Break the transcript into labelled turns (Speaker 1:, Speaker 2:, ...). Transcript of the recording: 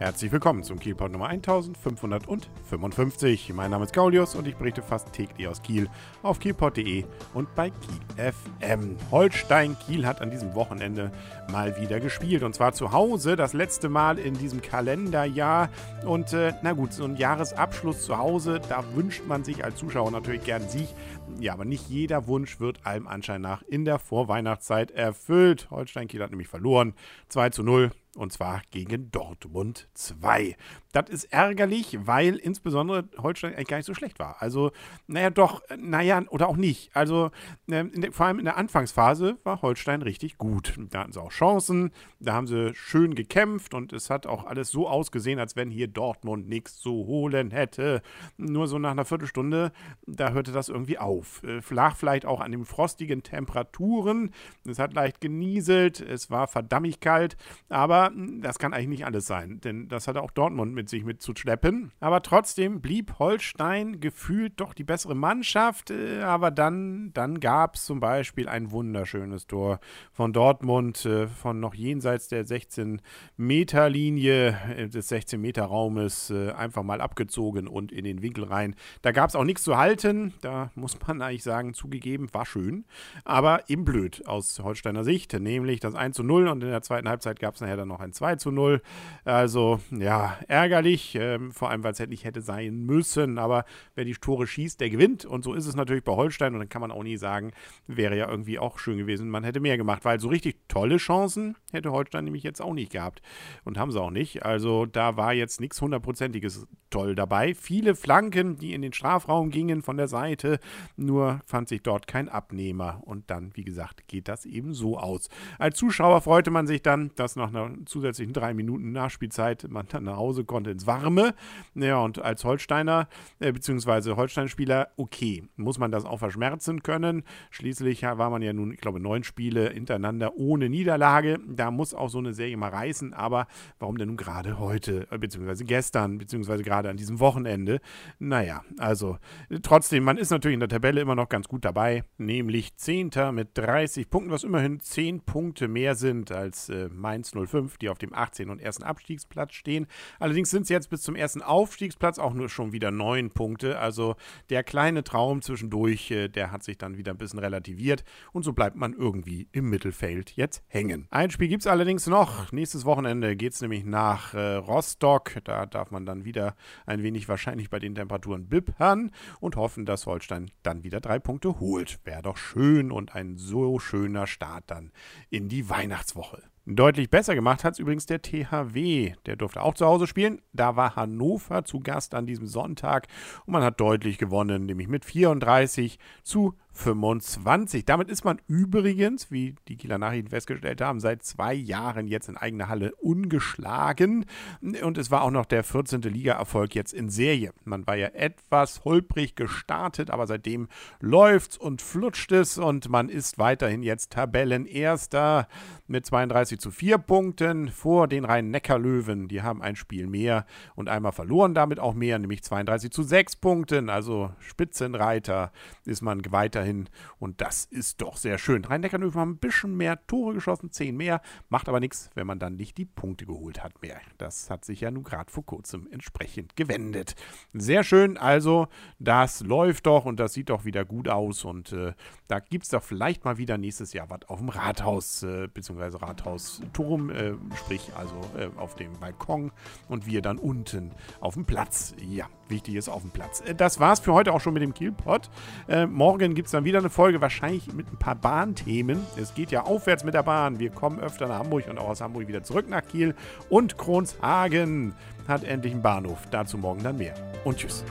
Speaker 1: Herzlich willkommen zum Kielpot Nummer 1555. Mein Name ist Gaulius und ich berichte fast täglich aus Kiel auf kielpot.de und bei Kiel FM. Holstein Kiel hat an diesem Wochenende mal wieder gespielt und zwar zu Hause, das letzte Mal in diesem Kalenderjahr. Und äh, na gut, so ein Jahresabschluss zu Hause, da wünscht man sich als Zuschauer natürlich gern Sieg. Ja, aber nicht jeder Wunsch wird allem Anschein nach in der Vorweihnachtszeit erfüllt. Holstein Kiel hat nämlich verloren. 2 zu 0 und zwar gegen Dortmund 2. Das ist ärgerlich, weil insbesondere Holstein eigentlich gar nicht so schlecht war. Also, naja, doch, naja, oder auch nicht. Also, ähm, der, vor allem in der Anfangsphase war Holstein richtig gut. Da hatten sie auch Chancen, da haben sie schön gekämpft und es hat auch alles so ausgesehen, als wenn hier Dortmund nichts zu holen hätte. Nur so nach einer Viertelstunde, da hörte das irgendwie auf. Äh, lag vielleicht auch an den frostigen Temperaturen. Es hat leicht genieselt, es war verdammt kalt, aber das kann eigentlich nicht alles sein, denn das hatte auch Dortmund mit sich mitzuschleppen. Aber trotzdem blieb Holstein gefühlt doch die bessere Mannschaft. Äh, aber dann, dann gab es zum Beispiel ein wunderschönes Tor von Dortmund, äh, von noch jenseits der 16-Meter-Linie äh, des 16-Meter-Raumes einfach mal abgezogen und in den Winkel rein. Da gab es auch nichts zu halten. Da muss man eigentlich sagen, zugegeben, war schön, aber eben blöd aus Holsteiner Sicht, nämlich das 1 zu 0 und in der zweiten Halbzeit gab es nachher dann noch ein 2 zu 0. Also, ja, ärgerlich, ähm, vor allem, weil es nicht hätte sein müssen. Aber wer die Tore schießt, der gewinnt. Und so ist es natürlich bei Holstein. Und dann kann man auch nie sagen, wäre ja irgendwie auch schön gewesen, man hätte mehr gemacht. Weil so richtig tolle Chancen hätte Holstein nämlich jetzt auch nicht gehabt. Und haben sie auch nicht. Also, da war jetzt nichts hundertprozentiges toll dabei. Viele Flanken, die in den Strafraum gingen von der Seite. Nur fand sich dort kein Abnehmer. Und dann, wie gesagt, geht das eben so aus. Als Zuschauer freute man sich dann, dass nach einer zusätzlichen drei Minuten Nachspielzeit man dann nach Hause konnte ins Warme. Ja, und als Holsteiner, äh, beziehungsweise Holstein-Spieler, okay, muss man das auch verschmerzen können. Schließlich war man ja nun, ich glaube, neun Spiele hintereinander ohne Niederlage. Da muss auch so eine Serie mal reißen, aber warum denn nun gerade heute, äh, beziehungsweise gestern, beziehungsweise gerade an diesem Wochenende? Naja, also trotzdem, man ist natürlich in der Tabelle immer noch ganz gut dabei, nämlich Zehnter mit 30 Punkten, was immerhin 10 Punkte mehr sind als äh, Mainz 05 5, die auf dem 18. und ersten Abstiegsplatz stehen. Allerdings sind es jetzt bis zum ersten Aufstiegsplatz auch nur schon wieder neun Punkte. Also der kleine Traum zwischendurch, äh, der hat sich dann wieder ein bisschen relativiert und so bleibt man irgendwie im Mittelfeld jetzt hängen. Ein Spiel gibt es allerdings noch. Nächstes Wochenende geht es nämlich nach äh, Rostock. Da darf man dann wieder ein wenig wahrscheinlich bei den Temperaturen bippern und hoffen, dass Holstein dann wieder drei Punkte holt. Wäre doch schön und ein so schöner Start dann in die Weihnachtswoche. Deutlich besser gemacht hat es übrigens der THW. Der durfte auch zu Hause spielen. Da war Hannover zu Gast an diesem Sonntag und man hat deutlich gewonnen, nämlich mit 34 zu 25. Damit ist man übrigens, wie die Kieler Nachrichten festgestellt haben, seit zwei Jahren jetzt in eigener Halle ungeschlagen. Und es war auch noch der 14. Ligaerfolg jetzt in Serie. Man war ja etwas holprig gestartet, aber seitdem läuft's und flutscht es und man ist weiterhin jetzt Tabellenerster mit 32 zu 4 Punkten vor den Rhein-Neckar-Löwen. Die haben ein Spiel mehr und einmal verloren, damit auch mehr, nämlich 32 zu 6 Punkten. Also Spitzenreiter ist man weiterhin weiterhin. Und das ist doch sehr schön. Rhein-Neckar-Löwen haben ein bisschen mehr Tore geschossen, zehn mehr. Macht aber nichts, wenn man dann nicht die Punkte geholt hat mehr. Das hat sich ja nun gerade vor kurzem entsprechend gewendet. Sehr schön. Also, das läuft doch und das sieht doch wieder gut aus. Und äh, da gibt es doch vielleicht mal wieder nächstes Jahr was auf dem Rathaus, äh, beziehungsweise Rathausturm, äh, sprich also äh, auf dem Balkon und wir dann unten auf dem Platz. Ja, wichtig ist auf dem Platz. Äh, das war's für heute auch schon mit dem Kielpot. Äh, morgen gibt es dann wieder eine Folge, wahrscheinlich mit ein paar Bahnthemen. Es geht ja aufwärts mit der Bahn. Wir kommen öfter nach Hamburg und auch aus Hamburg wieder zurück nach Kiel. Und Kronshagen hat endlich einen Bahnhof. Dazu morgen dann mehr. Und tschüss.